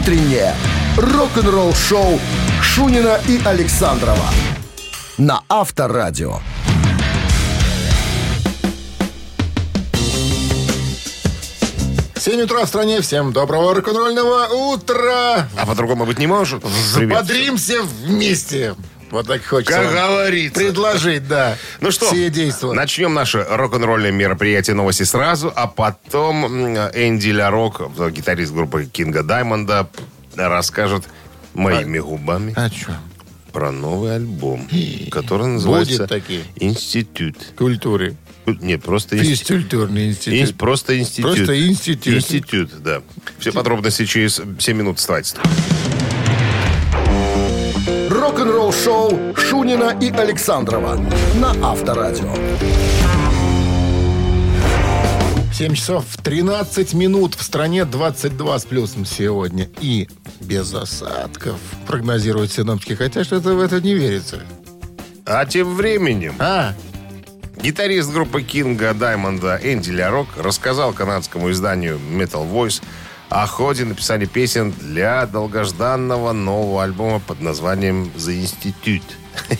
утреннее рок-н-ролл-шоу Шунина и Александрова на Авторадио. 7 утра в стране. Всем доброго рок-н-ролльного утра. А по-другому быть не может. Привет. Подримся вместе. Вот так хочется. Как говорится. Предложить, да. Ну что, Все действия. начнем наше рок-н-ролльное мероприятие новости сразу, а потом Энди Лярок, гитарист группы Кинга Даймонда, расскажет моими губами А что? про новый альбом, который называется. «Институт». Культуры. Нет, просто институт. Физкультурный институт. Инс- Просто институт. Просто институт. Институт, да. Все подробности через 7 минут оставайтесь. Рок-н-ролл-шоу Шунина и Александрова на Авторадио. 7 часов 13 минут. В стране 22 с плюсом сегодня. И без осадков, прогнозируют синоптики. Хотя что-то в это не верится. А тем временем А, Гитарист группы Кинга Даймонда Энди Лярок рассказал канадскому изданию Metal Voice о ходе написания песен для долгожданного нового альбома под названием «The Institute».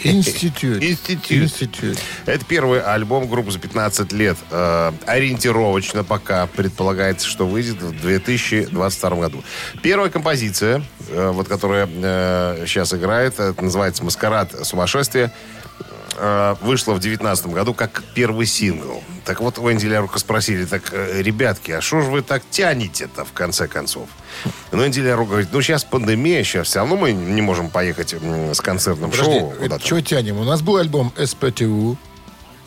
институт. Институт. Институт. Это первый альбом группы за 15 лет. Э, ориентировочно пока предполагается, что выйдет в 2022 году. Первая композиция, э, вот которая сейчас играет, это называется «Маскарад сумасшествия», э, вышла в 2019 году как первый сингл. Так вот, у Энди Лярука спросили, так, э, ребятки, а что же вы так тянете-то в конце концов? Ну, Энди Лярук говорит, ну, сейчас пандемия, сейчас все равно мы не можем поехать с концертным Подожди, шоу что тянем? У нас был альбом СПТУ,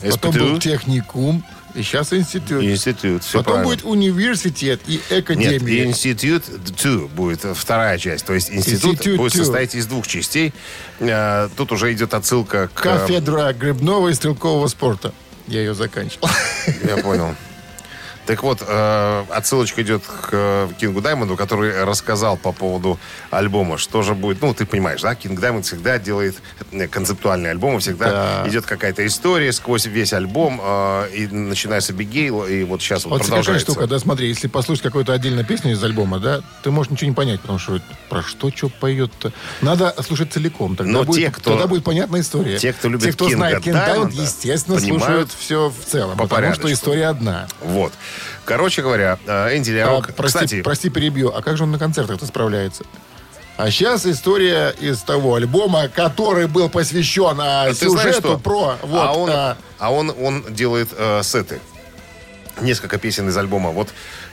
потом был техникум, и сейчас институт. Институт, все потом правильно. будет университет и Нет, академия. институт 2 будет вторая часть. То есть институт Институт будет two. состоять из двух частей. Э, Тут уже идет отсылка к... Кафедра грибного и стрелкового спорта. Я ее заканчивал. Я понял. Так вот, э, отсылочка идет к э, Кингу Даймонду, который рассказал по поводу альбома, что же будет. Ну, ты понимаешь, да, Кинг Даймонд всегда делает э, концептуальные альбомы, всегда Да. идет какая-то история сквозь весь альбом, э, и начиная с Abigail, и вот сейчас вот, Вот какая продолжается. штука, да, смотри, если послушать какую-то отдельную песню из альбома, да, ты можешь ничего не понять, потому что про что, что поет-то. Надо слушать целиком, тогда, Но будет, те, кто- тогда будет понятная история. те, кто любит Те, кто Кинга знает Кинг Даймонд, естественно, слушают все в целом, по потому что порядочку. история одна. Вот. Короче говоря, э, Энди А, Лярок... прости, Кстати, прости, перебью. А как же он на концертах-то справляется? А сейчас история из того альбома, который был посвящен а, знаешь, сюжету что? про... Вот, а он, а, а он, он делает э, сеты. Несколько песен из альбома. Вот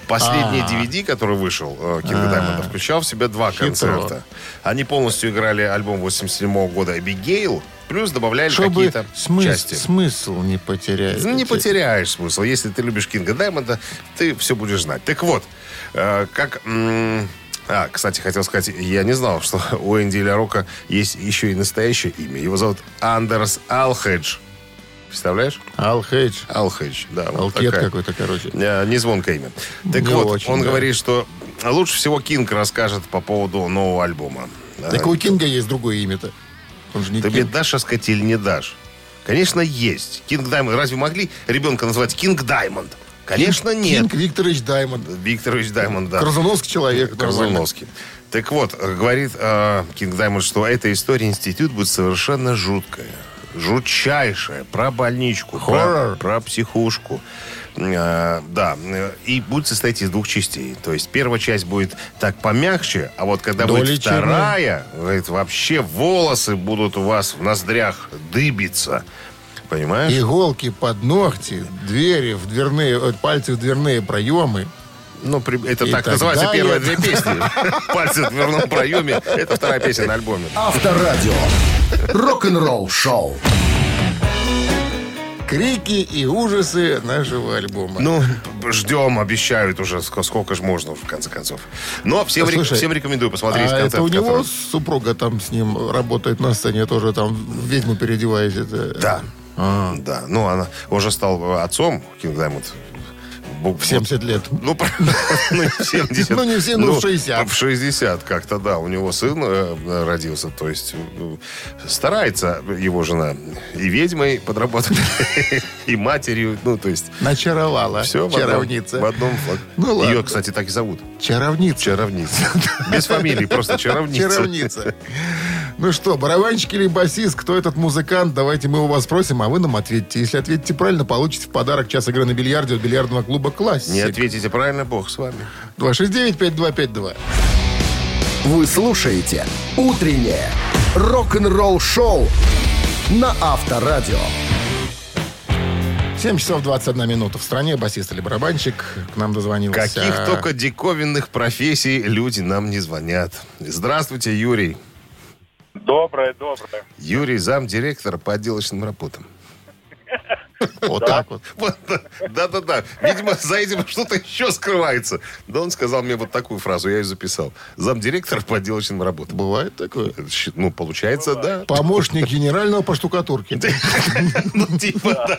последний А. DVD, который вышел, э, Кинга А. Включал в себя два Хитро. концерта. Они полностью играли альбом 87 года «Эбигейл», плюс добавляли какие-то смыс- части. смысл не потерять. Ну, Не потеряешь смысл. Если ты любишь Кинга Даймонда, ты все будешь знать. Так вот, э, как... м, а, кстати, хотел сказать, я не знал, что у Энди Лярока есть еще и настоящее имя. Его зовут Андерс Алхедж. Представляешь? Ал Хейдж. Алхедж, да. вот Алкет такая. какой-то, короче. Э, Не звонкое имя. Так Не вот, очень, он да. говорит, что лучше всего Кинг расскажет по поводу нового альбома. Так у Кинга есть другое имя-то. Он же не Ты мне Кинг. дашь сказать или не дашь? Конечно, есть. Кинг Даймонд. Разве могли ребенка назвать Кинг Даймонд? Конечно, нет. Кинг Викторович Даймонд. Викторович Даймонд, да. Корзуновский человек. нормально. Корзуновский. Так вот, э, говорит э, Кинг Даймонд, что эта история институт будет совершенно жуткая. Жутчайшая. Про больничку. Про, Хоррор. про психушку. Э, да. э, И будет состоять из двух частей. То есть первая часть будет так помягче, а вот когда будет Долечение. вторая, говорит, вообще волосы будут у вас в ноздрях дыбиться. Понимаешь? Иголки под ногти, двери в дверные, э, пальцы в дверные проемы. Ну, при- это И так называются далее. первые две песни. Пальцы в дверном проеме. Это вторая песня на альбоме. Авторадио. Рок-н-ролл шоу. Крики и ужасы нашего альбома. Ну, ждем, обещают уже, ск- сколько же можно, в конце концов. Но всем, А слушай, всем рекомендую посмотреть а концерт. это у него который- супруга там с ним работает на сцене, тоже там ведьму переодевает. Это... Да. А. Да. Ну, она, он же стал отцом, Кинг Даймонд. В 70 лет. Ну, ну, не в 70. Ну, не в 70, ну, в 60. В 60 как-то, да. У него сын э, родился. То есть э, старается его жена и ведьмой подработать, и матерью. Ну, то есть Начаровала. все в одном, Чаровница. в одном Ну, Ее, ладно. кстати, так и зовут. Чаровница. Чаровница. Без фамилии, просто чаровница. Чаровница. Ну что, барабанщик или басист, кто этот музыкант? Давайте мы у вас спросим, а вы нам ответьте. Если ответите правильно, получите в подарок час игры на бильярде от бильярдного клуба «Классик». Не ответите правильно, бог с вами. 269-5252. Вы слушаете «Утреннее рок-н-ролл-шоу» на Авторадио. 7 часов 21 минута. В стране басист или барабанщик к нам дозвонился. Каких только диковинных профессий люди нам не звонят. Здравствуйте, Юрий. Доброе, доброе. Юрий, замдиректора по отделочным работам. Вот так вот. Вот, да, Да-да-да. Видимо, за этим что-то еще скрывается. Да он сказал мне вот такую фразу, я ее записал. Замдиректора по отделочным работам. Бывает такое. Ну, получается, да. Помощник генерального по штукатурке. Ну, типа,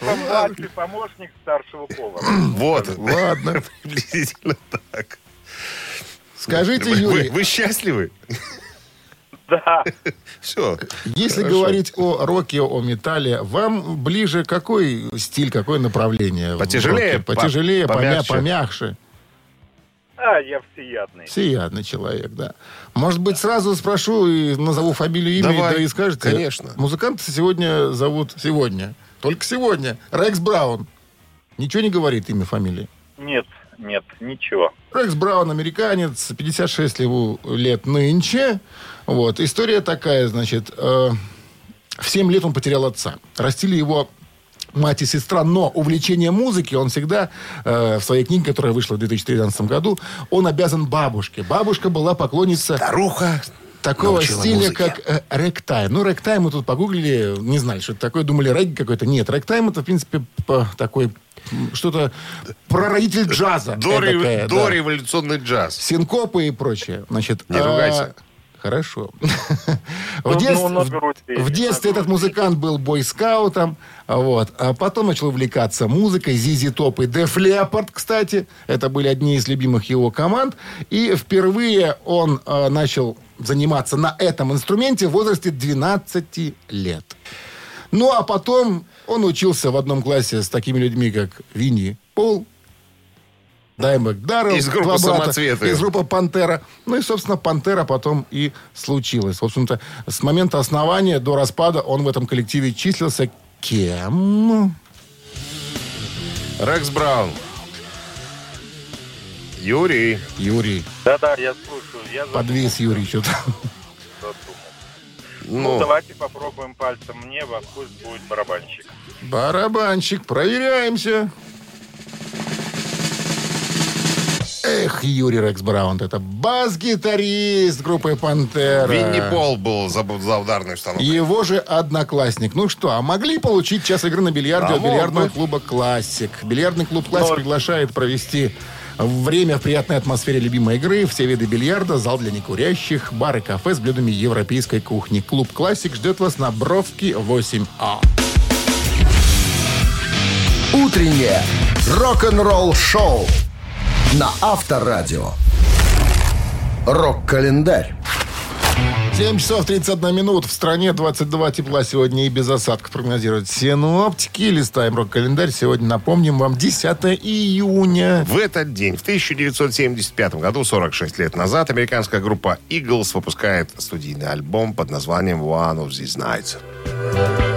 да. Помощник старшего повара. Вот. Ладно. Приблизительно так. Скажите, Вы- Юрий, Вы, вы счастливы? Да. Все. если говорить о роке, о металле, вам ближе какой стиль, какое направление? Потяжелее? Потяжелее, по- помя- помягче. помягче. А, я всеядный. Всеядный человек, да. Может быть, сразу спрошу и назову фамилию, имя, Давай, да и скажете? конечно. Музыканта сегодня зовут сегодня. Только сегодня. Рекс Браун. Ничего не говорит имя, фамилии. Нет, нет, ничего. Рекс Браун, американец, 56 ему лет нынче. Вот. История такая, значит, э, в 7 лет он потерял отца. Растили его мать и сестра, но увлечение музыки он всегда э, в своей книге, которая вышла в 2013 году, он обязан бабушке. Бабушка была поклонница Старуха. Такого стиля, музыке. как э, рэгтайм. Ну, рэгтайм мы тут погуглили, не знали, что это такое, думали, регги какой-то. Нет, рэгтайм это, в принципе, по- такой что-то прародитель джаза. Дори- эдакое, да. Дореволюционный джаз. Синкопы и прочее. Значит, Не а, ругайся. Хорошо. Ну, В детстве, ну, на в- детстве этот музыкант был бойскаутом, вот. а потом начал увлекаться музыкой, Зизи Топ и Деф Лепард, кстати. Это были одни из любимых его команд. И впервые он э, начал заниматься на этом инструменте в возрасте 12 лет. Ну, а потом он учился в одном классе с такими людьми, как Винни Пол, Даймбек Даррелл. Из группы «Самоцветы». Из группы «Пантера». Ну и, собственно, «Пантера» потом и случилась. В общем-то, с момента основания до распада он в этом коллективе числился кем? Рекс Браун. Юрий. Юрий. Да-да, я слушаю. Я Подвис Юрий что-то. Ну, Ну, давайте попробуем пальцем мне, во пусть будет барабанщик. Барабанщик. Проверяемся. Эх, Юрий Рекс Браун, это бас-гитарист группы «Пантера». Винни Пол был за, за ударной установкой. Его же одноклассник. Ну что, а могли получить час игры на бильярде А от бильярдного бы. клуба «Классик». Бильярдный клуб «Классик» Но- приглашает провести время в приятной атмосфере любимой игры, все виды бильярда, зал для некурящих, бар и кафе с блюдами европейской кухни. Клуб «Классик» ждет вас на Бровке 8А. «Утреннее рок-н-ролл-шоу» на Авторадио. Рок-календарь. 7 часов 31 минут. В стране 22 тепла сегодня и без осадков прогнозируют синоптики. Листаем рок-календарь. Сегодня, напомним вам, 10 июня. В этот день, в 1975 году, 46 лет назад, американская группа Eagles выпускает студийный альбом под названием One of These Nights.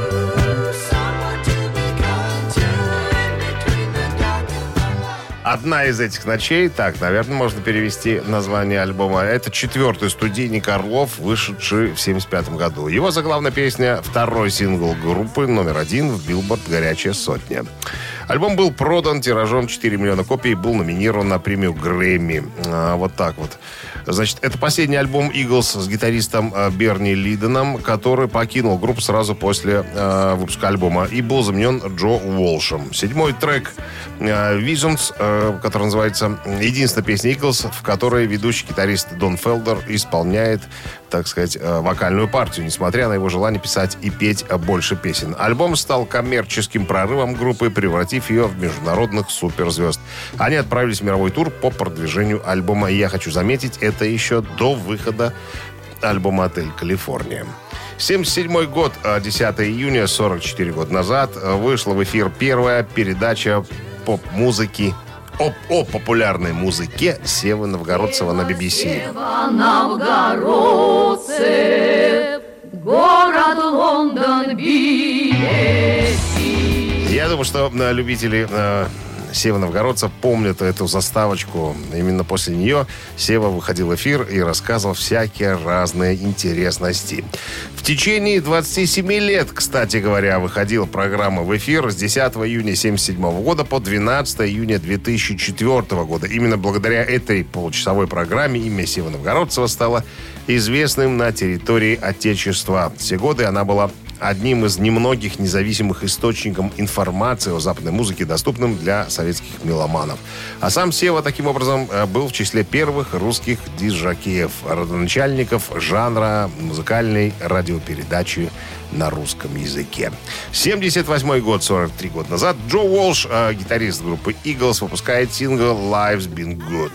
Одна из этих ночей, так, наверное, можно перевести название альбома. Это четвертый студийник Орлов, вышедший в 75 году. Его заглавная песня – второй сингл группы, номер один в Билборд «Горячая сотня». Альбом был продан тиражом 4 миллиона копий и был номинирован на премию Грэмми. А, вот так вот. Значит, это последний альбом Eagles с гитаристом э, Берни Лиденом, который покинул группу сразу после э, выпуска альбома и был заменен Джо Уолшем. Седьмой трек э, Visions, э, который называется единственная песня Eagles, в которой ведущий гитарист Дон Фелдер исполняет, так сказать, э, вокальную партию, несмотря на его желание писать и петь э, больше песен. Альбом стал коммерческим прорывом группы, превратив ее в международных суперзвезд. Они отправились в мировой тур по продвижению альбома. И я хочу заметить, это еще до выхода альбома «Отель Калифорния». 77 год, а 10 июня, 44 года назад, э, вышла в эфир первая передача поп-музыки о, о популярной музыке Севы Новгородцева на BBC. Новгородцев, город Лондон, билет. Я думаю, что э, любители э, Сева Новгородца помнят эту заставочку. Именно после нее Сева выходил в эфир и рассказывал всякие разные интересности. В течение 27 лет, кстати говоря, выходила программа в эфир с 10 июня 1977 года по 12 июня 2004 года. Именно благодаря этой получасовой программе имя Сева Новгородцева стало известным на территории Отечества. Все годы она была одним из немногих независимых источников информации о западной музыке, доступным для советских меломанов. А сам Сева таким образом э, был в числе первых русских диджакеев, родоначальников жанра музыкальной радиопередачи на русском языке. 78 год, 43 года назад, Джо Уолш, э, гитарист группы Eagles, выпускает сингл «Life's Been Good».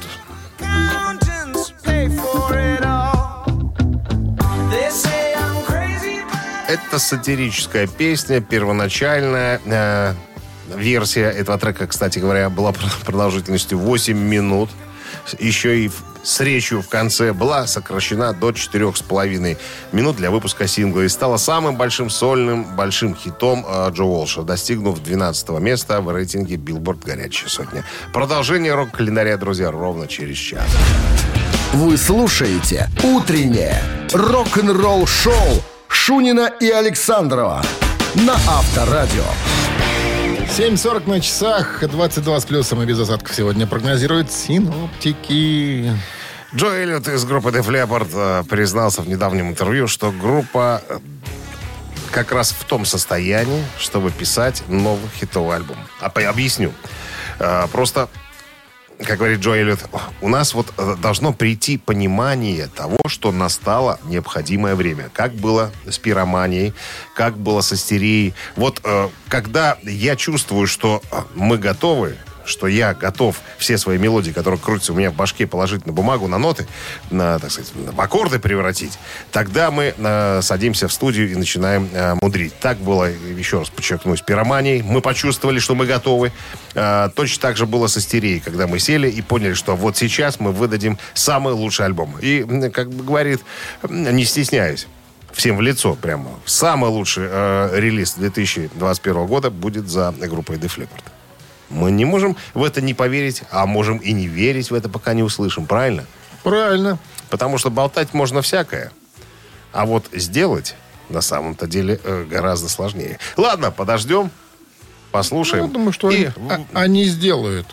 Это сатирическая песня, первоначальная э, версия этого трека, кстати говоря, была пр- продолжительностью 8 минут. Еще и с речью в конце была сокращена до 4,5 минут для выпуска сингла и стала самым большим сольным большим хитом э, Джо Уолша, достигнув 12 места в рейтинге Billboard «Горячая сотня». Продолжение рок-календаря, друзья, ровно через час. Вы слушаете «Утреннее рок-н-ролл-шоу» Шунина и Александрова на Авторадио. 7.40 на часах, 22 с плюсом и без осадков сегодня прогнозируют синоптики. Джо Эллиот из группы Def Leppard э, признался в недавнем интервью, что группа э, как раз в том состоянии, чтобы писать новый хитовый альбом. А, по- объясню. Э, Просто, как говорит Джо Эллиот, у нас вот э, должно прийти понимание того, что настало необходимое время. Как было с пироманией, как было с истерией. Вот э, когда я чувствую, что э, мы готовы, что я готов все свои мелодии, которые крутятся у меня в башке, положить на бумагу, на ноты, на, так сказать, в аккорды превратить, тогда мы э, садимся в студию и начинаем э, мудрить. Так было, еще раз подчеркну, с пироманией. Мы почувствовали, что мы готовы. Э, точно так же было с истерией, когда мы сели и поняли, что вот сейчас мы выдадим самый лучший альбом. И, как бы говорит, не стесняюсь, всем в лицо прямо. Самый лучший э, релиз 2021 года будет за группой Def Leppard. Мы не можем в это не поверить, а можем и не верить в это, пока не услышим. Правильно? Правильно. Потому что болтать можно всякое. А вот сделать на самом-то деле э, гораздо сложнее. Ладно, подождем, послушаем. Я думаю, что И, они, а- они сделают.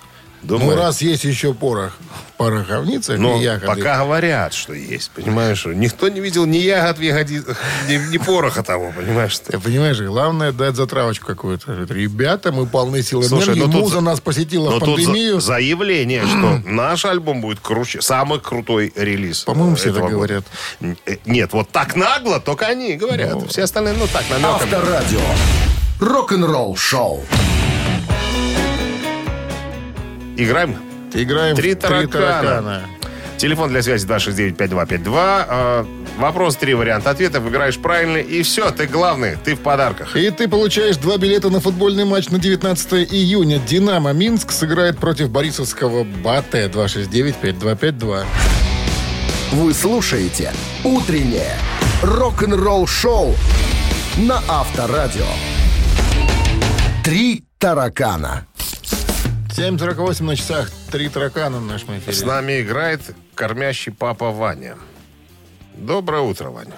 думаю, Ну, раз есть еще порох пороховницах но и ягоды. пока говорят, что есть, понимаешь? Никто не видел ни ягод в ягодицах, ни, ни пороха того, понимаешь? Ты понимаешь, главное дать затравочку какую-то. Ребята, мы полны сил и Слушай, энергии. ну тут Муза за- нас посетила Но в тут за- пандемию. заявление, что наш альбом будет круче, самый крутой релиз. По-моему, э, все этого так года. говорят. Э, Нет, вот так нагло только они говорят. Все остальные, ну так, намеками. Авторадио. Рок-н-ролл-шоу. Играем? Играем Три в таракана. таракана. Телефон для связи 269-5252. Э, Вопрос, три варианта ответа. Выбираешь правильный, и все, ты главный, ты в подарках. И ты получаешь два билета на футбольный матч на 19 июня. «Динамо» Минск сыграет против Борисовского «Батэ» 269-5252. Вы слушаете «Утреннее рок-н-ролл-шоу» на Авторадио. Три таракана. 7.48 на часах. Три таракана в нашем эфире. С нами играет кормящий папа Ваня. Доброе утро, Ваня.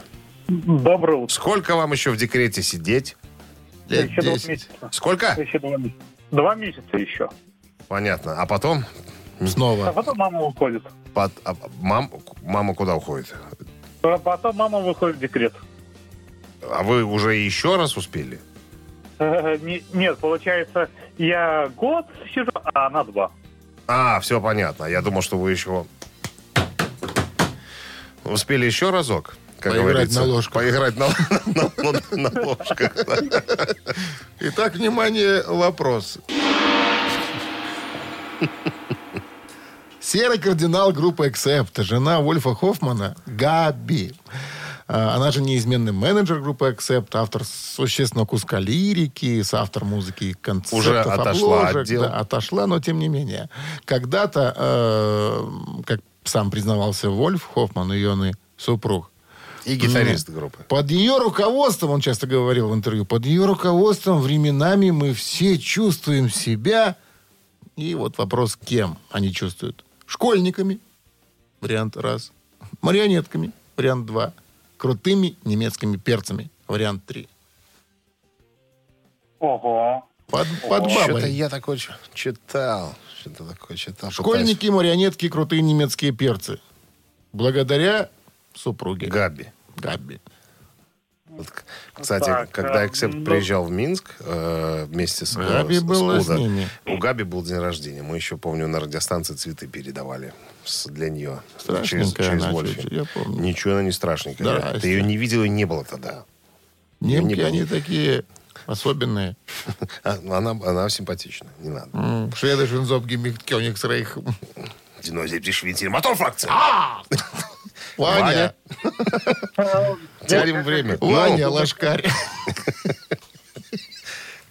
Доброе утро. Сколько вам еще в декрете сидеть? Лет Еще два 10. месяца. Сколько? Еще два месяца. Два месяца еще. Понятно. А потом А снова. потом мама уходит. Под- а, мам, мама куда уходит? А потом мама выходит в декрет. А вы уже еще раз успели? Не- Нет, получается, я год сижу, а она два. А, все понятно. Я думал, что вы еще успели еще разок. Как Поиграть говорится. на ложках. Поиграть на, на- на- на ложках. да. Итак, внимание, вопрос. Серый кардинал группы Accept, жена Вольфа Хоффмана, Габи. А, Она же неизменный менеджер группы Accept, автор существенного куска лирики, соавтор музыки и концертов, Уже отошла обложек. от дел. Да, отошла, но тем не менее. Когда-то, э, как сам признавался Вольф Хоффман, ее ны- супруг, И гитарист группы. под ее руководством, он часто говорил в интервью, под ее руководством временами мы все чувствуем себя. И вот вопрос, кем они чувствуют? Школьниками, вариант раз. Марионетками, вариант два. Крутыми немецкими перцами, вариант три. Ого. Под, под Что-то бабой. я такое читал. Что-то такое читал. Школьники, марионетки, крутые немецкие перцы. Благодаря супруге. Пытаюсь- Габи. Габи. Кстати, Так, когда Эксепт ну- приезжал в Минск э, вместе с, Габи с- с была с ними. у Габи был день рождения. Мы еще, помню, на радиостанции цветы передавали с- для нее. Страшненькая она, Вольфи. я помню. Ничего она не страшненькая. Здрасте. Ты ее не видел и не было тогда. Немки, не было. они такие особенные. А, Она, она симпатична, не надо. М, Schwedischen Zopfgemicht Königsreich. Динозавр мотор фракция. Ваня, Тянем время. Ваня, Ну, лошкарь.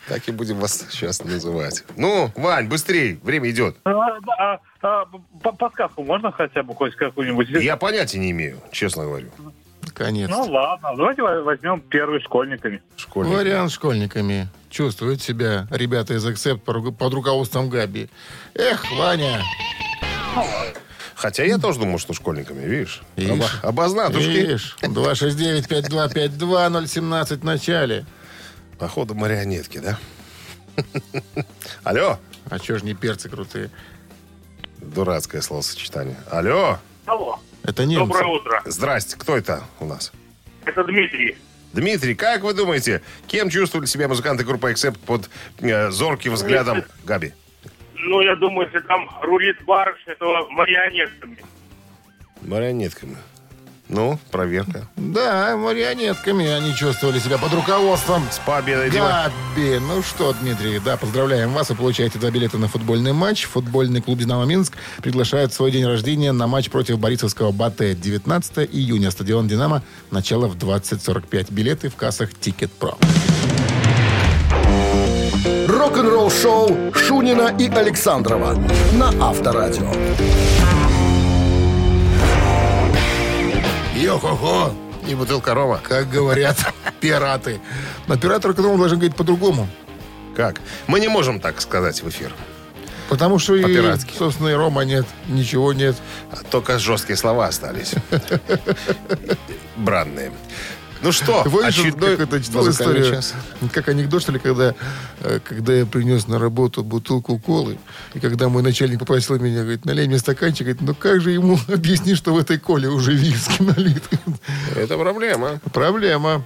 так и будем вас сейчас называть. Ну, Вань, быстрей, время идет. А, а, а, подсказку можно хотя бы хоть какую-нибудь? Я понятия не имею, честно говорю. Наконец. Ну ладно, давайте во- возьмем первый школьниками. Школьник. Вариант с школьниками. Чувствуют себя ребята из Accept под руководством Габи. Эх, Ваня. Хотя я тоже думал, что школьниками, видишь? Видишь? Оба- обознатушки. Видишь, 269-5252-017 в начале. Походу марионетки, да? Алло. А чё ж не перцы крутые? Дурацкое словосочетание. Алло. Алло, Это немцы. доброе утро. Здрасте, кто это у нас? Это Дмитрий. Дмитрий, как вы думаете, кем чувствовали себя музыканты группы Accept под э, зорким взглядом Габи? Ну, я думаю, если там рулит барыш, то марионетками. Марионетками. Ну, проверка. Да, марионетками они чувствовали себя под руководством С победой, Дима. Габи. Ну что, Дмитрий, да, поздравляем вас. Вы получаете два билета на футбольный матч. Футбольный клуб «Динамо Минск» приглашает в свой день рождения на матч против Борисовского «БАТЭ». 19 июня. Стадион «Динамо». Начало в 20.45. Билеты в кассах «Ticketpro». Рок-н-ролл шоу Шунина и Александрова на Авторадио. Йо-хо-хо, И бутылка рома. как говорят пираты. Но пираты рок-н-ролл должны говорить по-другому. Как? Мы не можем так сказать в эфир. Потому что и, собственно, и рома нет, ничего нет. Только жесткие слова остались. Бранные. Ну что, очередной как это музыкальный историю? час? Как анекдот, что ли, когда, э, когда я принес на работу бутылку колы, и когда мой начальник попросил меня, говорит, налей мне стаканчик, говорит, ну как же ему объяснить, что в этой коле уже виски налит? Это проблема. Проблема.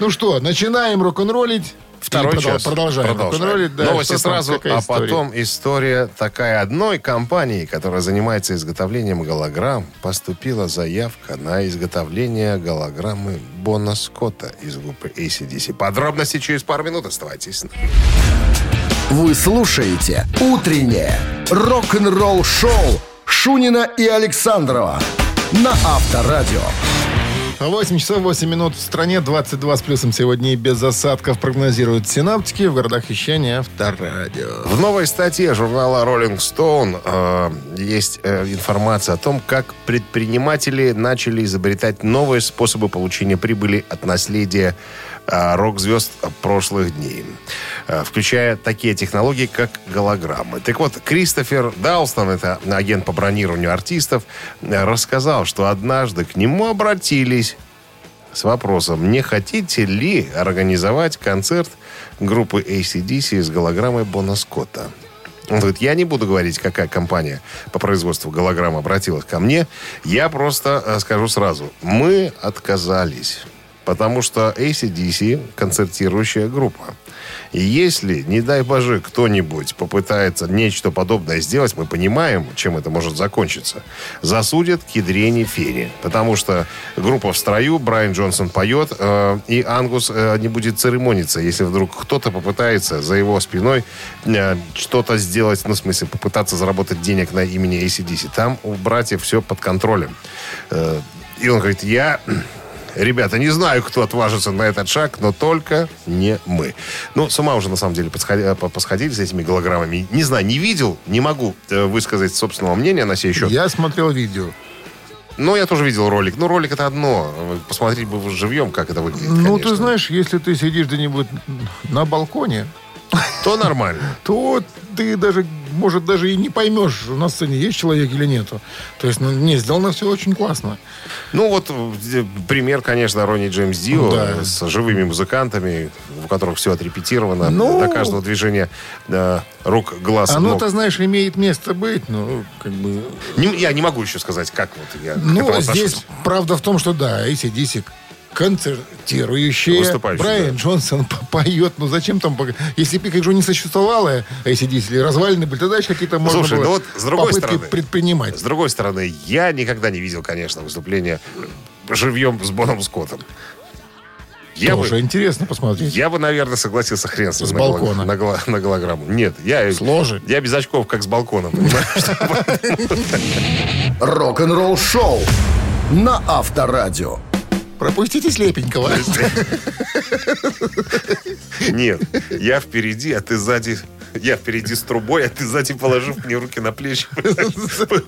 Ну что, начинаем рок-н-роллить. Второй продол- час. Продолжаем, рок-н-роллить. Да, Новости сразу, а история? потом история такая. Одной компании, которая занимается изготовлением голограмм, поступила заявка на изготовление голограммы Бона Скотта из группы ACDC. Подробности через пару минут. Оставайтесь. с нами. Вы слушаете «Утреннее рок-н-ролл-шоу» Шунина и Александрова на Авторадио. 8 часов 8 минут в стране, 22 с плюсом сегодня и без осадков прогнозируют синаптики. В городах вещания Авторадио. В новой статье журнала Rolling Stone э, есть э, информация о том, как предприниматели начали изобретать новые способы получения прибыли от наследия рок-звезд прошлых дней, э, включая такие технологии, как голограммы. Так вот, Кристофер Далстон, это агент по бронированию артистов, э, рассказал, что однажды к нему обратились с вопросом, не хотите ли организовать концерт группы ACDC с голограммой Бона Скотта? Он говорит, я не буду говорить, какая компания по производству голограмм обратилась ко мне. Я просто э, скажу сразу. Мы отказались. Потому что ACDC концертирующая группа. И если, не дай боже, кто-нибудь попытается нечто подобное сделать, мы понимаем, чем это может закончиться. Засудят к ядрене фене. Потому что группа в строю, Брайан Джонсон поет, э, и Ангус э, не будет церемониться, если вдруг кто-то попытается за его спиной э, что-то сделать, ну, в смысле, попытаться заработать денег на имени ACDC. Там у братьев все под контролем. Э, и он говорит, я Ребята, не знаю, кто отважится на этот шаг, но только не мы. Ну, с ума уже, на самом деле, подсходи- по- посходили с этими голограммами. Не знаю, не видел, не могу э, высказать собственного мнения на сей счет. Я смотрел видео. Но я тоже видел ролик. Ну, ролик это одно. Посмотреть бы живьем, как это выглядит, Ну, конечно. ты знаешь, если ты сидишь где-нибудь на балконе, То нормально. то ты даже, может, даже и не поймешь, на сцене есть человек или нету. То есть, ну, не, сделано все очень классно. Ну, вот э, пример, конечно, Ронни Джеймс Дио Да. с живыми музыкантами, у которых все отрепетировано. Ну. До каждого движения э, рук, глаз, ног. Оно-то, знаешь, имеет место быть, ну, как бы... Не- я не могу еще сказать, как вот я Ну, здесь правда в том, что да, ACDC концертирующие. Выступающие, Брайан да. Джонсон поет. Ну, зачем там... Если бы их уже не существовало, ACDC, или развалины были, тогда еще какие-то можно Слушай, было ну вот с другой попытки стороны- предпринимать. С другой стороны, я никогда не видел, конечно, выступления живьем с Боном Скоттом. Я Тоже бы, интересно посмотреть. я бы, наверное, согласился хрен с ним С на балкона. На, голо- на голограмму. Нет, я, С ложи. я без очков, как с балкона? Рок-н-ролл шоу на Авторадио. Пропустите слепенького. Нет, я впереди, а ты сзади... Я впереди с трубой, а ты сзади, положив мне руки на плечи,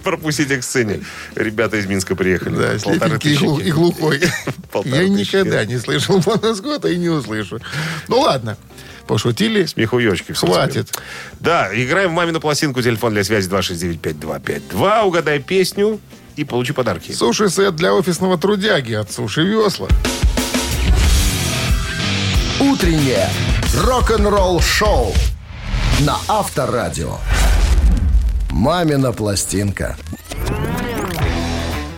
пропустите к сцене. Ребята из Минска приехали. Да, слепенький и глухой. Я никогда не слышал Бона Скотта и не услышу. Ну ладно, пошутили. Смехуёчки. Хватит. Да, играем в мамину пластинку. Телефон для связи 269-5252. Угадай песню и получи подарки. Суши-сет для офисного трудяги от Суши Весла. Утреннее рок-н-ролл шоу на Авторадио. Мамина пластинка.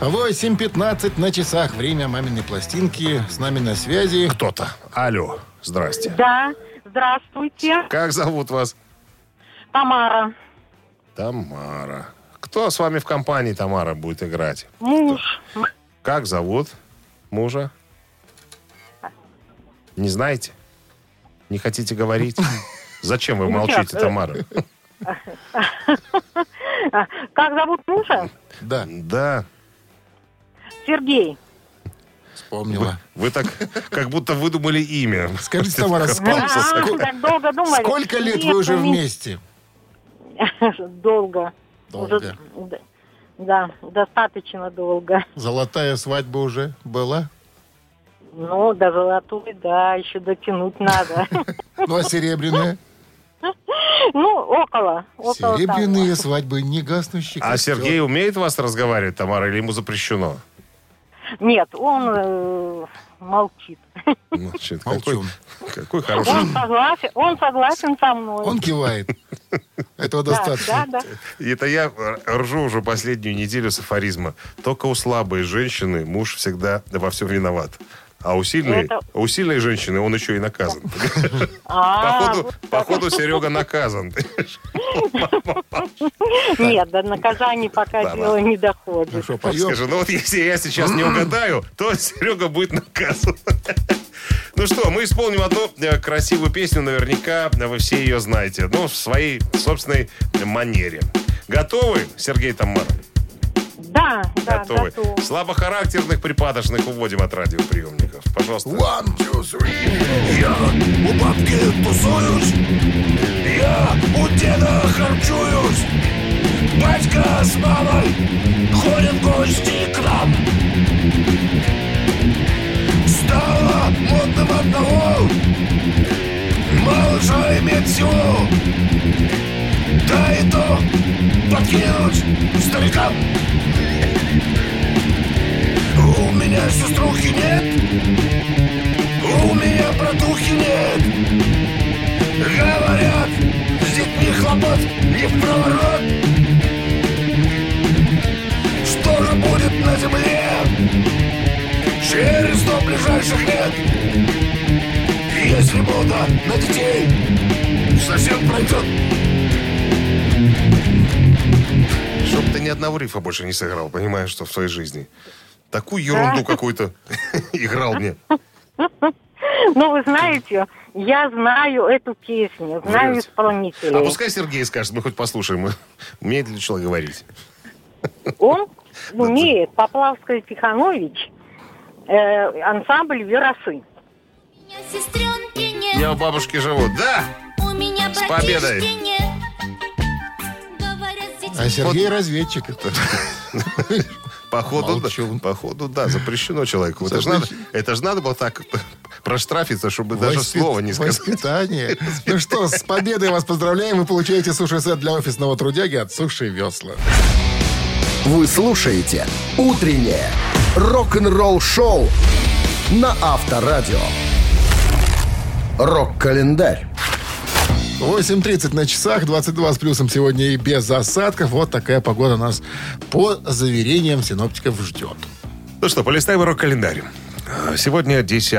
8.15 на часах. Время маминой пластинки. С нами на связи. Кто-то. Алло. Здрасте. Да, здравствуйте, Как зовут вас? Тамара. Тамара. Кто с вами в компании, Тамара, будет играть? Муж. Как зовут мужа? Не знаете? Не хотите говорить? Зачем вы молчите, Тамара? А, Как зовут мужа? Да, Да. Сергей. вспомнила. Вы так, как будто выдумали имя. Скажите, Тамара, А, ск- вы так долго думали? сколько лет вы уже у меня- вместе? Долго. Долго. Уже- да, достаточно долго. Золотая свадьба уже была? Ну, до золотой, да, еще дотянуть надо. Ну, а серебряная? Ну, около. около Серебряные того. свадьбы, не гаснущий А. Сергей умеет вас разговаривать, Тамара, или ему запрещено? Нет, он молчит. Чё, какой, какой хороший. Он согласен, он согласен со мной. Он кивает. Этого Да, достаточно. да, да. Это я ржу уже последнюю неделю с афоризма. Только у слабой женщины муж всегда во всем виноват. А у сильной, Это- у сильной женщины он еще и наказан. А, Походу, Серега наказан. Нет, до наказания пока дело не доходит. Ну? Скажи, ну вот если я сейчас не угадаю, то Серега будет наказан. Ну что, мы исполним одну э, красивую песню, наверняка вы все ее знаете. Ну, в своей собственной манере. Готовы, Сергей Тамара? Да, да, Готовы. готов. Слабохарактерных припадочных уводим от радиоприемников. Пожалуйста. One, two, three. Я у бабки тусуюсь, я у деда харчуюсь. Батька с мамой ходят в гости к нам. Стало модным одного малыша иметь всего кайду подкинуть старикам У меня сеструхи нет У меня братухи нет Говорят, с детьми хлопот не в проворот Что же будет на земле через сто ближайших лет? Если мода на детей совсем пройдет Чтоб ты ни одного рифа больше не сыграл, понимаешь, что в своей жизни. Такую ерунду какую-то играл мне. Ну, вы знаете, я знаю эту песню, знаю Знаете. исполнителя. А пускай Сергей скажет, мы хоть послушаем. Умеет ли человек говорить? Он умеет, Поплавская Тиханович, э, ансамбль «Веросы». Сестренки нет, Я у бабушки живу. Да! у меня С победой! А Сергей разведчик. Походу, да, походу, да, запрещено человеку. Это же надо, это ж надо было так проштрафиться, чтобы даже Воспит- слова не сказать. Воспитание. Ну что, с победой вас поздравляем. Вы получаете суши-сет для офисного трудяги от Суши Весла. Вы слушаете «Утреннее рок-н-ролл-шоу» на Авторадио. Рок-календарь. 8.30 на часах, 22 с плюсом сегодня и без осадков. Вот такая погода нас по заверениям синоптиков ждет. Ну что, полистаем рок-календарь. А, Сегодня 10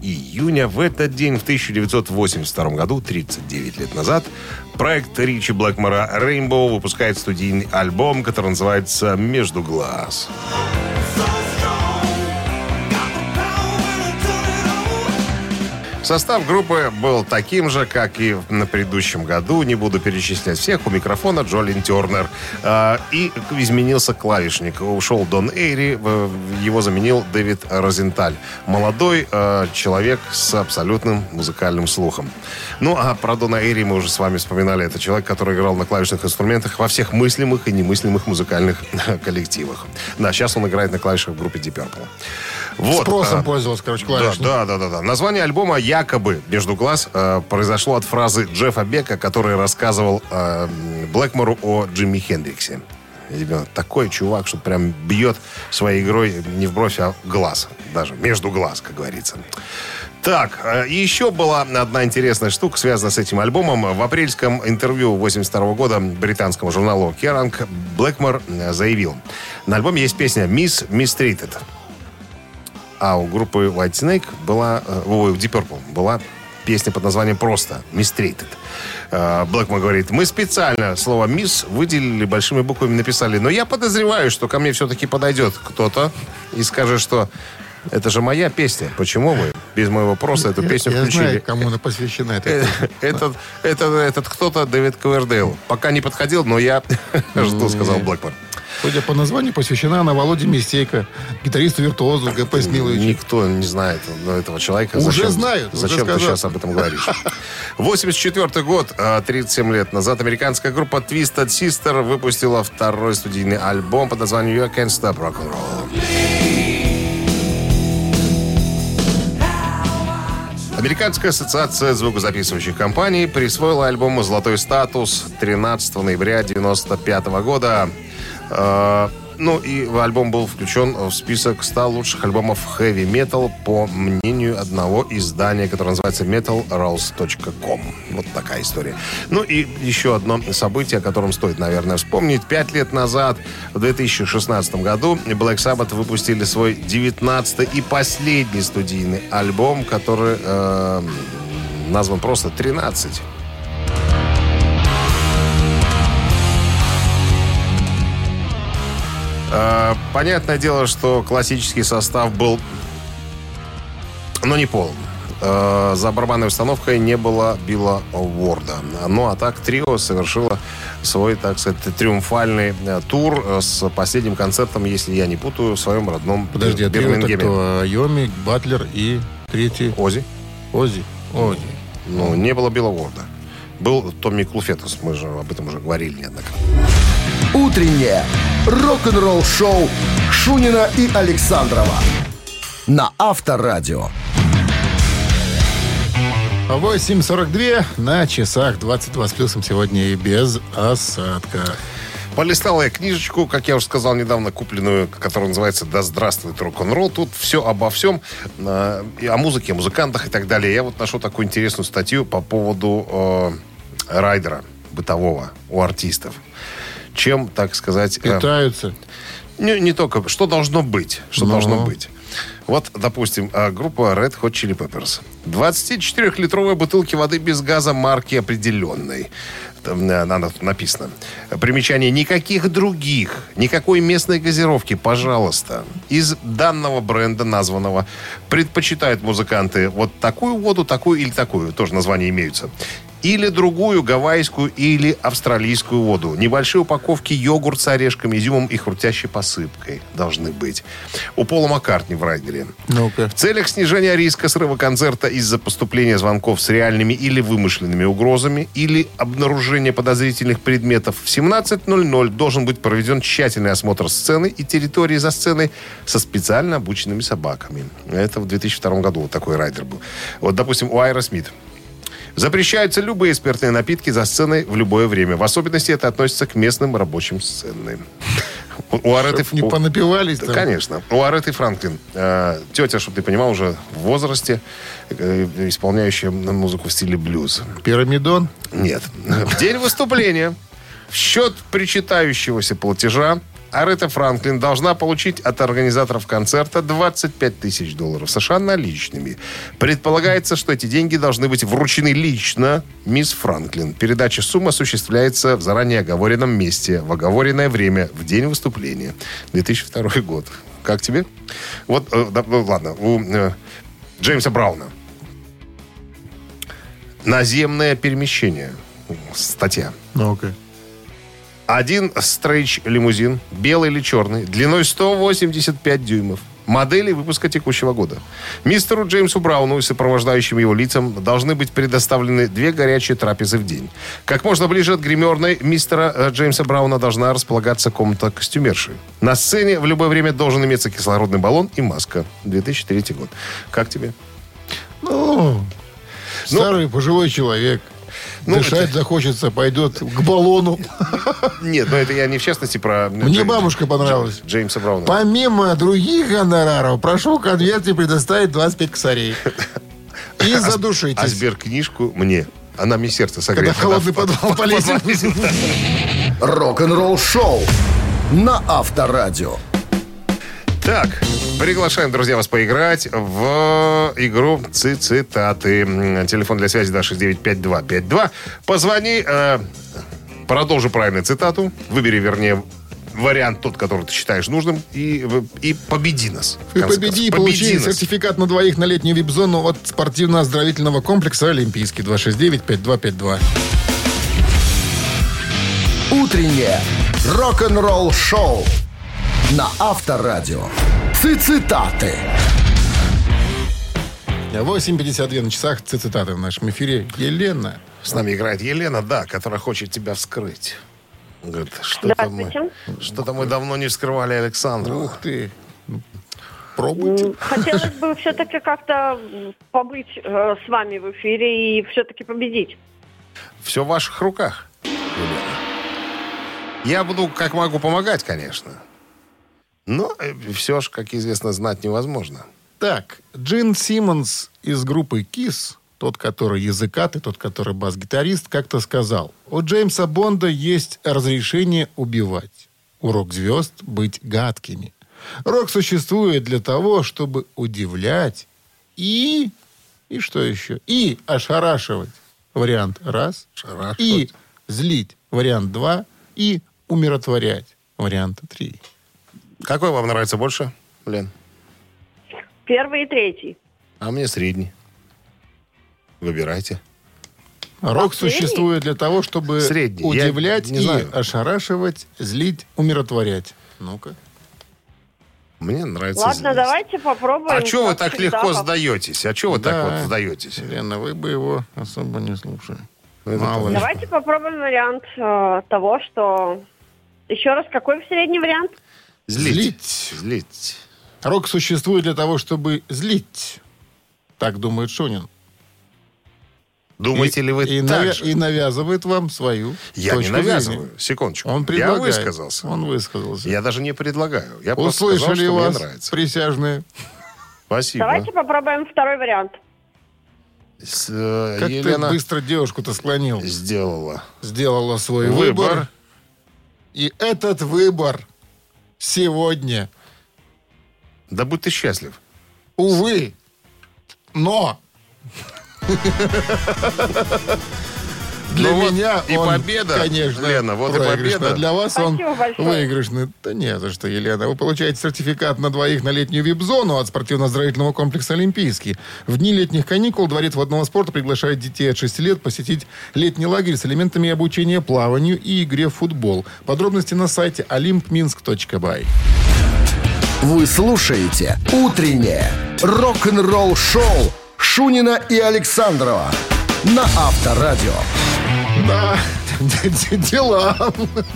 июня. В этот день, в 1982 году, 39 лет назад, проект Ричи Блэкмора Rainbow выпускает студийный альбом, который называется «Между глаз». Состав группы был таким же, как и на предыдущем году. Не буду перечислять всех. У микрофона Джолин Тернер. А, И изменился клавишник. Ушел Дон Эйри. Его заменил Дэвид Розенталь. Молодой э, человек с абсолютным музыкальным слухом. Ну, а про Дона Эйри мы уже с вами вспоминали. Это человек, который играл на клавишных инструментах во всех мыслимых и немыслимых музыкальных коллективах. Да, сейчас он играет на клавишах в группе Deep Purple. Вот, Спросом а, пользовался, короче, клавишник. да, да, да, да. Название альбома якобы «Между глаз» э, произошло от фразы Джеффа Бека, который рассказывал э, Блэкмору о Джимми Хендриксе. Ребят, такой чувак, что прям бьет своей игрой не в бровь, а в глаз. Даже между глаз, как говорится. Так, э, и еще была одна интересная штука, связанная с этим альбомом. В апрельском интервью 82 года британскому журналу Kerrang Блэкмор э, заявил, на альбоме есть песня «Miss Mistreated». А у группы White Snake была, э, ой, у Deep Purple была песня под названием просто «Mistreated». Э, Блэкмор говорит, мы специально слово «мисс» выделили большими буквами, написали, но я подозреваю, что ко мне все-таки подойдет кто-то и скажет, что это же моя песня. Почему вы без моего просто эту песню Я включили? знаю, кому она посвящена. эта Этот, этот, этот кто-то Дэвид Ковердейл. Пока не подходил, но я жду, сказал Блэкмор. Судя по названию, посвящена она Володе Мистейко, гитаристу-виртуозу ГП Смиловичу. Никто не знает ну, этого человека. Уже знают, уже Зачем ты сказал. сейчас об этом говоришь? 84 год, а, 37 лет назад, американская группа Twisted Sister выпустила второй студийный альбом под названием You Can't Stop Rock'n'Roll. Американская ассоциация звукозаписывающих компаний присвоила альбому золотой статус 13 ноября 1995 года. Э, Ну и альбом был включен в список 100 лучших альбомов heavy metal по мнению одного издания, которое называется metalrose.com. Вот такая история. Ну и еще одно событие, о котором стоит, наверное, вспомнить. Пять лет назад, в 2016 году, Black Sabbath выпустили свой 19 и последний студийный альбом, который э, назван просто «13». Понятное дело, что классический состав был, но не полон. Э, За барабанной установкой не было Билла Уорда. Ну, а так трио совершило свой, так сказать, триумфальный э, тур с последним концертом, если я не путаю, в своем родном Подожди, а Бирмингеме. кто? Йоми, Батлер и третий Ози. Ози. Ози. Ну, не было Билла Уорда. Был Томми Клуфетус, мы же об этом уже говорили неоднократно. Утреннее рок-н-ролл-шоу Шунина и Александрова на Авторадио. 8.42 на часах 22 с плюсом сегодня и без осадка. Полистал я книжечку, как я уже сказал недавно, купленную, которая называется «Да здравствует рок-н-ролл». Тут все обо всем, э, и о музыке, о музыкантах и так далее. Я вот нашел такую интересную статью по поводу э, райдера бытового у артистов. Чем, так сказать... э, Питаются. не, не только, что должно быть. Что Ну. должно быть. Вот, допустим, а, группа Red Hot Chili Peppers. 24-литровые бутылки воды без газа марки определенной. Там э, написано. Примечание. Никаких других, никакой местной газировки, пожалуйста. Из данного бренда названного предпочитают музыканты вот такую воду, такую или такую. Тоже названия имеются. Или другую гавайскую или австралийскую воду. Небольшие упаковки йогурт с орешками, изюмом и хрустящей посыпкой должны быть. У Пола Маккартни в райдере. Ну-ка. В целях снижения риска срыва концерта из-за поступления звонков с реальными или вымышленными угрозами или обнаружения подозрительных предметов в 17.00 должен быть проведен тщательный осмотр сцены и территории за сценой со специально обученными собаками. Это в 2002 году вот такой райдер был. Вот, допустим, у Айра Смит. Запрещаются любые спиртные напитки за сценой в любое время. В особенности это относится к местным рабочим сцены. У у Ареты... Не понапивались Да, там. Конечно. У Ареты Франклин. э, тетя, чтобы ты понимал, уже в возрасте, э, исполняющая музыку в стиле блюз. Пирамидон. Нет. В день выступления в счет причитающегося платежа Арета Франклин должна получить от организаторов концерта 25 тысяч долларов США наличными. Предполагается, что эти деньги должны быть вручены лично мисс Франклин. Передача суммы осуществляется в заранее оговоренном месте, в оговоренное время, в день выступления. 2002 год. Как тебе? Вот, э, да, ну, ладно, у э, Джеймса Брауна. Наземное перемещение. Статья. Ну-ка. Один стрейч-лимузин, белый или черный, длиной 185 дюймов. Модели выпуска текущего года. Мистеру Джеймсу Брауну и сопровождающим его лицам должны быть предоставлены две горячие трапезы в день. Как можно ближе от гримерной мистера э, Джеймса Брауна должна располагаться комната костюмерши. На сцене в любое время должен иметься кислородный баллон и маска. 2003 год. Как тебе? Ну, старый пожилой человек. Ну, Дышать это- захочется, пойдет к баллону. Нет, но это я не в частности про... Мне бабушка понравилась. Джеймса Брауна. Помимо других гонораров, прошу конверте предоставить 25 косарей. И задушитесь. А сберкнижку мне. Она мне сердце Когда согреет. в холодный Когда в- подвал полезем. Рок-н-ролл шоу на Авторадио. Так, приглашаем, друзья, вас поиграть в игру «Ци- «Цитаты». Телефон для связи 269-5252. Позвони, э, продолжи правильную цитату, выбери, вернее, вариант тот, который ты считаешь нужным, и, и победи нас. И победи, и получи Победи нас. сертификат на двоих на летнюю вип-зону от спортивно-оздоровительного комплекса «Олимпийский» 269-5252. Утреннее рок-н-ролл шоу на Авторадио. Цитаты. 8.52 на часах цитаты в нашем эфире. Елена. С нами играет Елена, да, которая хочет тебя вскрыть. Говорит, что-то мы, что-то мы давно не вскрывали Александра. Ух ты. Ну, Пробуйте. Хотелось бы все-таки как-то побыть э, с вами в эфире и все-таки победить. Все в ваших руках, Елена. Я буду, как могу, помогать, конечно. Но все же, как известно, знать невозможно. Так, Джин Симмонс из группы Kiss, тот, который языкатый, тот, который бас-гитарист, как-то сказал, у Джеймса Бонда есть разрешение убивать. У рок-звезд быть гадкими. Рок существует для того, чтобы удивлять и... И что еще? И ошарашивать. Вариант раз. И злить. Вариант два. И умиротворять. Вариант три. Какой вам нравится больше, Лен? Первый и третий. А мне средний. Выбирайте. Рок средний? существует для того, чтобы Средний. Я удивлять не и знаю. ошарашивать, злить, умиротворять. Ну-ка. Мне нравится Ладно, злить. давайте попробуем. А что вы так всегда, легко поп- сдаетесь? А что вы так вот сдаетесь? Лена, вы бы его особо не слушали. Это Мало ли. Давайте попробуем вариант э, того, что... Еще раз, какой средний вариант? Злить. Злить. Рок существует для того, чтобы злить. Так думает Шунин. Думаете И- ли вы и, так навя- же? и навязывает вам свою Я не точку навязываю. зрения. Секундочку. Он Я предлагает. высказался. Он высказался. Я даже не предлагаю. Я сказал, Услышали что вас, мне нравится. присяжные. Спасибо. Давайте попробуем второй вариант. С, э, Как Елена ты быстро девушку-то склонил. сделала Сделала свой выбор. выбор. И этот выбор сегодня, Да будь ты счастлив. увы, но для Ну вот меня и он, победа, конечно, Лена, вот и проигрышный. победа. А для вас он Спасибо большое. выигрышный. Да не за что, Елена. Вы получаете сертификат на двоих на летнюю вип-зону от спортивно-оздоровительного комплекса «Олимпийский». В дни летних каникул Дворец водного спорта приглашает детей от 6 лет посетить летний лагерь с элементами обучения плаванию и игре в футбол. Подробности на сайте olympminsk.by. Вы слушаете «Утреннее рок-н-ролл-шоу» Шунина и Александрова на Авторадио. Да, дела.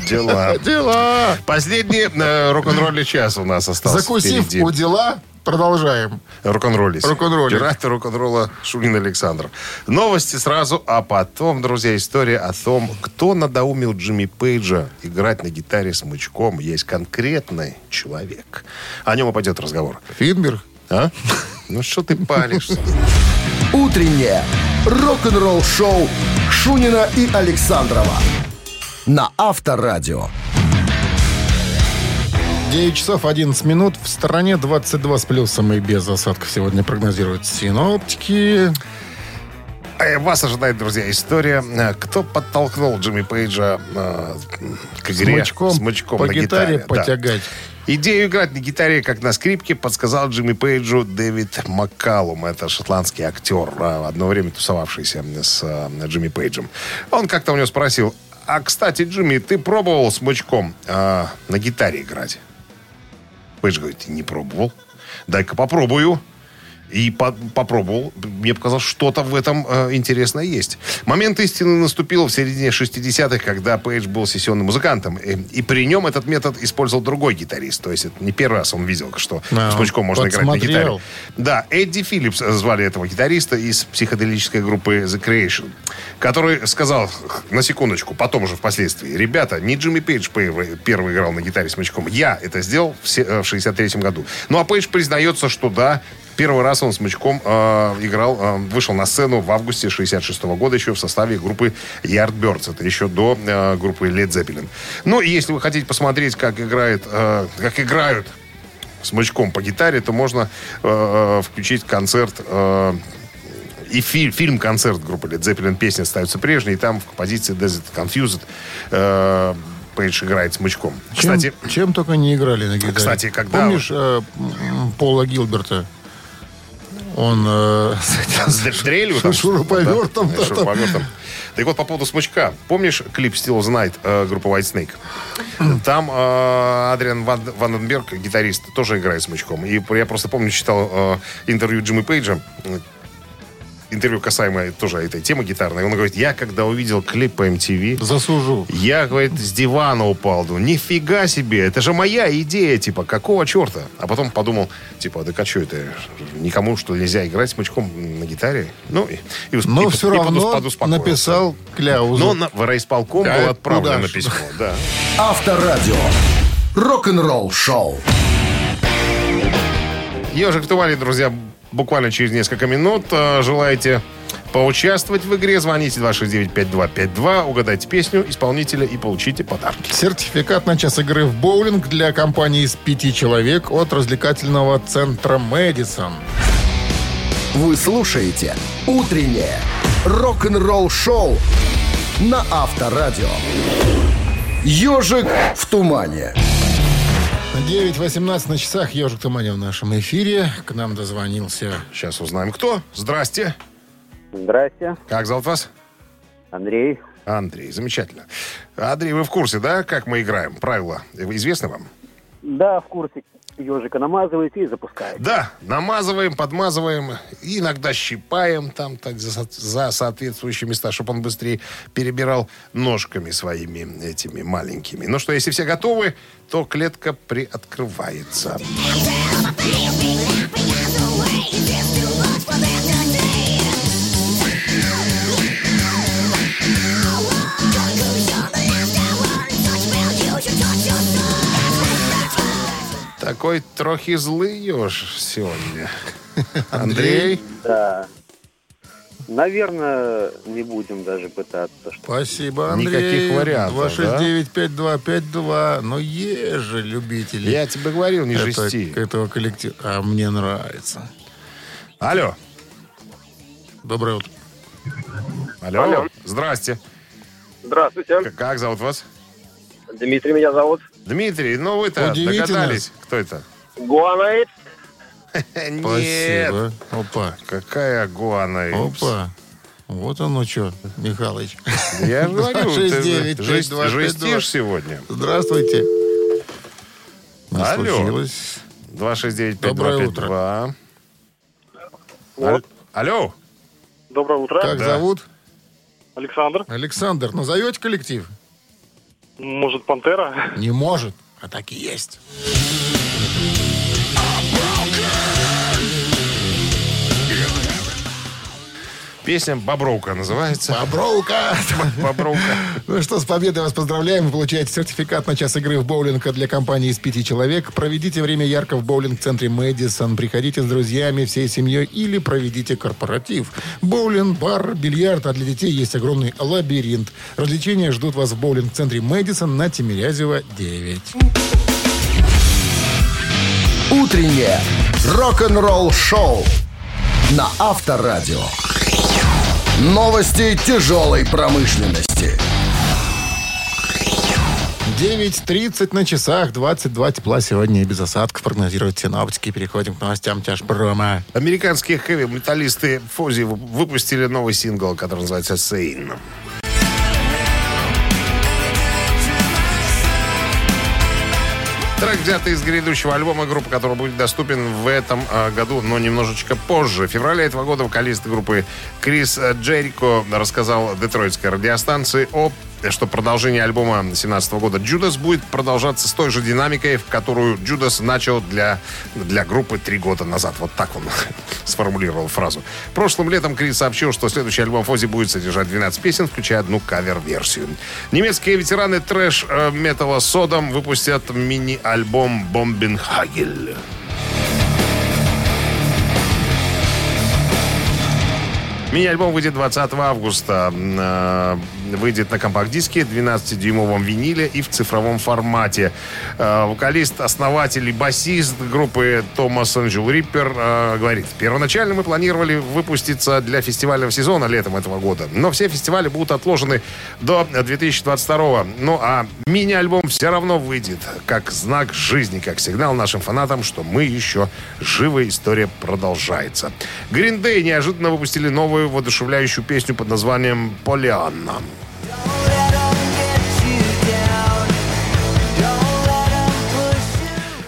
Дела. Дела. Последний э, рок-н-ролльный час у нас остался Закусив впереди. у дела, продолжаем. Рок-н-роллить. Рок-н-роллить. Директор рок-н-ролла Шунин Александр. Новости сразу, а потом, друзья, история о том, кто надоумил Джимми Пейджа играть на гитаре с мычком. Есть конкретный человек. О нем и пойдет разговор. Финберг. А? Ну что ты палишься? Утреннее рок-н-ролл-шоу Шунина и Александрова на Авторадио. 9 часов 11 минут. В стороне 22 с плюсом и без осадков сегодня прогнозируют синоптики. Э, Вас ожидает, друзья, история. Э, Кто подтолкнул Джимми Пейджа э, к игре Смычком смычком по на гитаре гитаре? Да. Идею играть на гитаре, как на скрипке, подсказал Джимми Пейджу Дэвид Маккалум. Это шотландский актер, а, одно время тусовавшийся с а, Джимми Пейджем. Он как-то у него спросил, а, кстати, Джимми, ты пробовал смычком а, на гитаре играть? Пейдж говорит, не пробовал. Дай-ка попробую. И по- попробовал. Мне показалось, что-то в этом э, интересное есть. Момент истины наступил в середине 60-х, когда Пейдж был сессионным музыкантом. И, и при нем этот метод использовал другой гитарист. То есть это не первый раз он видел, что Да, с смычком можно играть на подсмотрел. гитаре. Да, Эдди Филлипс звали этого гитариста из психоделической группы The Creation, который сказал, на секундочку, потом уже впоследствии, ребята, не Джимми Пейдж первый, первый играл на гитаре смычком, я это сделал в се- э, в 63 году. Ну, а Пейдж признается, что да, Первый раз он смычком э, играл, э, вышел на сцену в августе 66 года еще в составе группы Yardbirds. Это еще до э, группы Led Zeppelin. Ну, и если вы хотите посмотреть, как играет, э, как играют смычком по гитаре, то можно э, включить концерт э, и фи- фильм-концерт группы Led Zeppelin «Песни остаются прежней», и там в композиции Desert Confused э, Пейдж играет смычком. Чем, Кстати, чем только не играли на гитаре. Кстати, когда Помнишь э, Пола Гилберта? Он э, с этим- шуруповертом, Да, да, шуруповертом. Так вот, по поводу смычка. Помнишь клип Still the Night э, группы White Snake? Там э, Адриан Ван, Ванденберг, гитарист, тоже играет смычком. И я просто помню, читал э, интервью Джимми Пейджа, интервью касаемо тоже этой темы гитарной. Он говорит, я когда увидел клип по MTV, засужу. я, говорит, с дивана упал. Думаю, нифига себе, это же моя идея, типа, какого черта? А потом подумал, типа, да а что это, никому, что нельзя играть смычком на гитаре? Ну, и, и, Но и- все и подус- равно подуспокоился. написал кляузу. Но на, в райисполком Да, было отправлено куда ж. письмо, да. Авторадио. Рок-н-ролл шоу. Ежик в тумане, друзья, буквально через несколько минут. Э, Желаете поучаствовать в игре, звоните 269-5252, угадайте песню исполнителя и получите подарки. Сертификат на час игры в боулинг для компании из пяти человек от развлекательного центра «Мэдисон». Вы слушаете «Утреннее рок-н-ролл шоу» на Авторадио. «Ежик в тумане». 9.18 на часах. Ежик Туманя в нашем эфире. К нам дозвонился. Сейчас узнаем, кто. Здрасте. Здрасте, Как зовут вас? Андрей. Андрей, замечательно. Андрей, вы в курсе, да, как мы играем? Правила известны вам? Да, в курсе. Ежика намазываете и запускаете. Да, намазываем, подмазываем, иногда щипаем там так за, за соответствующие места, чтобы он быстрее перебирал ножками своими этими маленькими. Ну что, если все готовы, то клетка приоткрывается. Такой трохи злый еж сегодня. Андрей, Да. Наверное, не будем даже пытаться. Спасибо, Андрей. Никаких вариантов, 269-5252. Но есть же любители. Я тебе говорил, не это- жести. этого коллектива. А мне нравится. Алло. Доброе утро. Алло. Алло. Здрасте. Здравствуйте. Как зовут вас? Дмитрий меня зовут. Дмитрий, ну вы-то Удивите догадались, кто это? Гуанаид. Нет. Спасибо. Опа. Какая гуана. Опа. Вот оно что, Михалыч. Я же говорю, ты 269 жест- 5252. жестишь сегодня. Здравствуйте. Не Алло. случилось. 269 Доброе 5252. Аль- Алло. Доброе утро. Как Да. зовут? Александр. Александр. Назовете коллектив? Может, Пантера? Не может. А так и есть. Песня «Бобровка» называется. Бобровка! «Бобровка». Ну что, с победой вас поздравляем. Вы получаете сертификат на час игры в боулинг для компании из пяти человек. Проведите время ярко в боулинг-центре Мэдисон. Приходите с друзьями, всей семьей или проведите корпоратив. Боулинг, бар, бильярд, а для детей есть огромный лабиринт. Развлечения ждут вас в боулинг-центре Мэдисон на Тимирязева 9. Утреннее рок-н-ролл-шоу на Авторадио. Новости тяжелой промышленности. 9.30 на часах, 22 тепла сегодня и без осадков прогнозируют синоптики. Переходим к новостям тяжпрома. Американские хэви-металлисты Фози вы- выпустили новый сингл, который называется «Сейн». Трек взятый из грядущего альбома группы, который будет доступен в этом а, году, но немножечко позже. В феврале этого года вокалист группы Крис э, Джерико рассказал детройтской радиостанции о что продолжение альбома 2017 года «Джудас» будет продолжаться с той же динамикой, в которую Джудас начал для, для группы три года назад. Вот так он сформулировал фразу. Прошлым летом Крис сообщил, что следующий альбом Фози будет содержать 12 песен, включая одну кавер-версию. Немецкие ветераны трэш-металла Содом выпустят мини-альбом «Бомбенхагель». Мини-альбом выйдет 20 августа. Выйдет на компакт-диске, 12-дюймовом виниле и в цифровом формате. Э, Вокалист, основатель и басист группы Томас Анджел Риппер говорит, первоначально мы планировали выпуститься для фестивального сезона летом этого года, но все фестивали будут отложены до 2022. Ну а мини-альбом все равно выйдет, как знак жизни, как сигнал нашим фанатам, что мы еще живы, история продолжается. Green Day неожиданно выпустили новую воодушевляющую песню под названием «Полианна».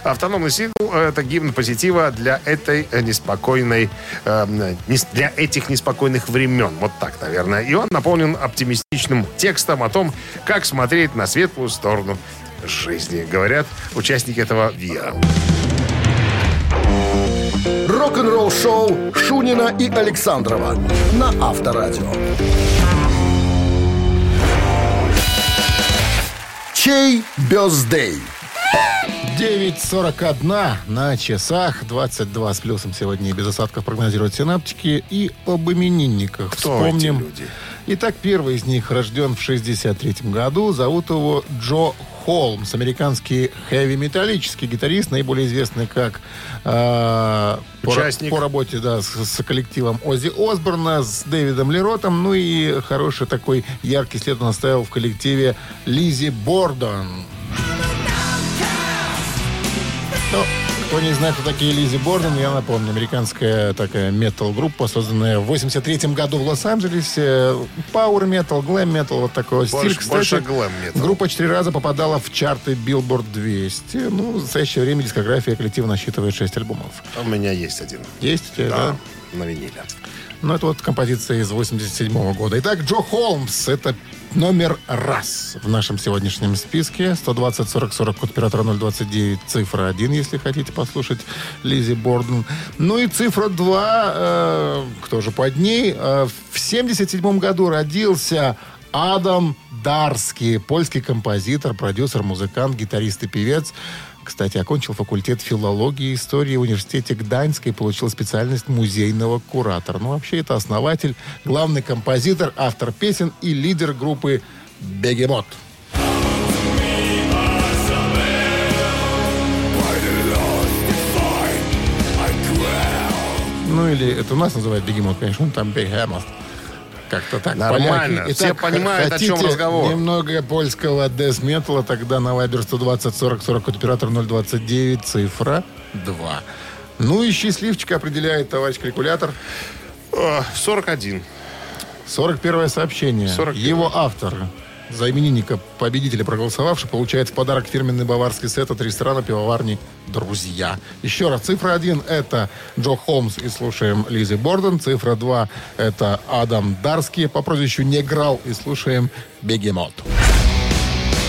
Автономный сингл – это гимн позитива для этой неспокойной, э, для этих неспокойных времен. Вот так, наверное. И он наполнен оптимистичным текстом о том, как смотреть на светлую сторону жизни, говорят участники этого ВИА. Рок-н-ролл-шоу Шунина и Александрова на Авторадио. Чей бездей? 9.41 на часах, 22 с плюсом сегодня и без осадков прогнозируют синаптики. И об именинниках Кто вспомним. люди? Итак, первый из них рожден в 63 году. Зовут его Джо Холмс, американский хэви-металлический гитарист, наиболее известный как э, по, Участник. по работе да, с, с коллективом Оззи Осборна, с Дэвидом Леротом, ну и хороший такой яркий след он оставил в коллективе Лизи Бордон. Ну, кто не знает, кто такие Лизи Борден, я напомню. Американская такая метал-группа, созданная в 83 году в Лос-Анджелесе. Пауэр метал, глэм метал, вот такой Больше- стиль. Кстати, больше glam-metal. группа четыре раза попадала в чарты Billboard 200. Ну, в настоящее время дискография коллектива насчитывает 6 альбомов. У меня есть один. Есть Да, да? на виниле. Ну, это вот композиция из 87 года. Итак, Джо Холмс. Это номер раз в нашем сегодняшнем списке. 120-40-40, код оператора 029, цифра 1, если хотите послушать Лизи Борден. Ну и цифра 2, э, кто же под ней? Э, в 77 году родился Адам Дарский, польский композитор, продюсер, музыкант, гитарист и певец кстати, окончил факультет филологии и истории в университете Гданьска и получил специальность музейного куратора. Ну, вообще, это основатель, главный композитор, автор песен и лидер группы «Бегемот». Ну, или это у нас называют бегемот, конечно, он там бегемот. Как-то так. Нормально. поляки. Все Итак, понимают, о чем разговор. немного польского десметала, тогда на Viber 120 40 40 код оператор 029, цифра 2. Ну и счастливчика определяет товарищ калькулятор. О, 41. 41 сообщение. 41. Его автор, за именинника победителя проголосовавший, получает в подарок фирменный баварский сет от ресторана пивоварни «Друзья». Еще раз, цифра 1 – это Джо Холмс и слушаем Лизи Борден. Цифра 2 – это Адам Дарский по прозвищу Неграл и слушаем «Бегемот».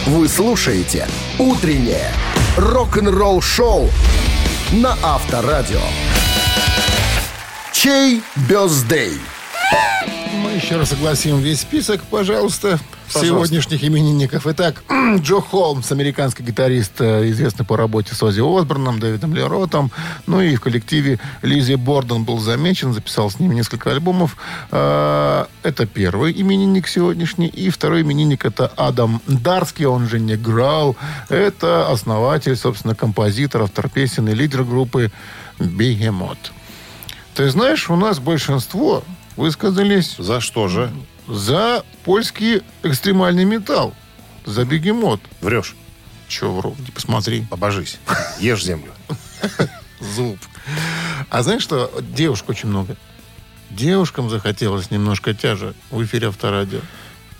Вы слушаете «Утреннее рок-н-ролл-шоу» на Авторадио. Чей бездей? Мы еще раз согласим весь список, пожалуйста, Пожалуйста. сегодняшних именинников. Итак, Джо Холмс, американский гитарист, э, известный по работе с Оззи Осборном, Дэвидом Леротом. Ну и в коллективе Лизи Борден был замечен, записал с ним несколько альбомов. Э, Это первый именинник сегодняшний. И второй именинник это Адам Дарский, он же не Грау. Это основатель, собственно, композитор, автор песен и лидер группы Бегемот. Ты знаешь, у нас большинство высказались За что же? за польский экстремальный металл. За бегемот. Врешь. Че вру? Посмотри. Обожись. Ешь землю. Зуб. А знаешь что? Девушек очень много. Девушкам захотелось немножко тяжа в эфире авторадио.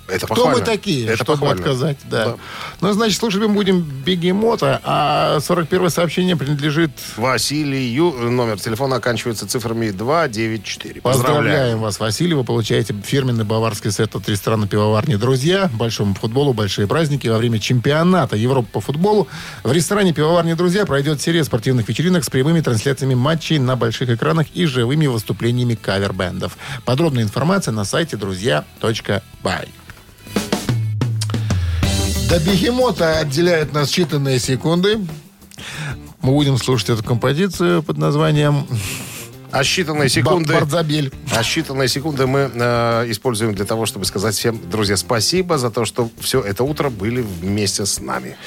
Это Кто похвально. мы такие, Это чтобы похвально. отказать? Да. Да. Ну, значит, слушать мы будем бегемота, а 41 сообщение принадлежит... Василию. Номер телефона оканчивается цифрами 294. Поздравляем вас, Василий. Вы получаете фирменный баварский сет от ресторана пивоварни «Друзья». Большому футболу большие праздники. Во время чемпионата Европы по футболу в ресторане пивоварни «Друзья» пройдет серия спортивных вечеринок с прямыми трансляциями матчей на больших экранах и живыми выступлениями кавер-бендов. Подробная информация на сайте друзья.бай. До бегемота отделяют нас считанные секунды. Мы будем слушать эту композицию под названием А считанные секунды... «Бардзабель». А считанные секунды мы э, используем для того, чтобы сказать всем, друзья, спасибо за то, что все это утро были вместе с нами.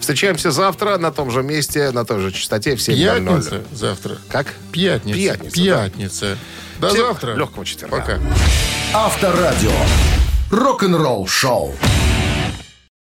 Встречаемся завтра на том же месте, на той же частоте в 7.00. Пятница завтра. Как? Пятница. Пятница, Пятница. До Всем завтра. легкого четверга. Пока. Авторадио. Рок-н-ролл-шоу.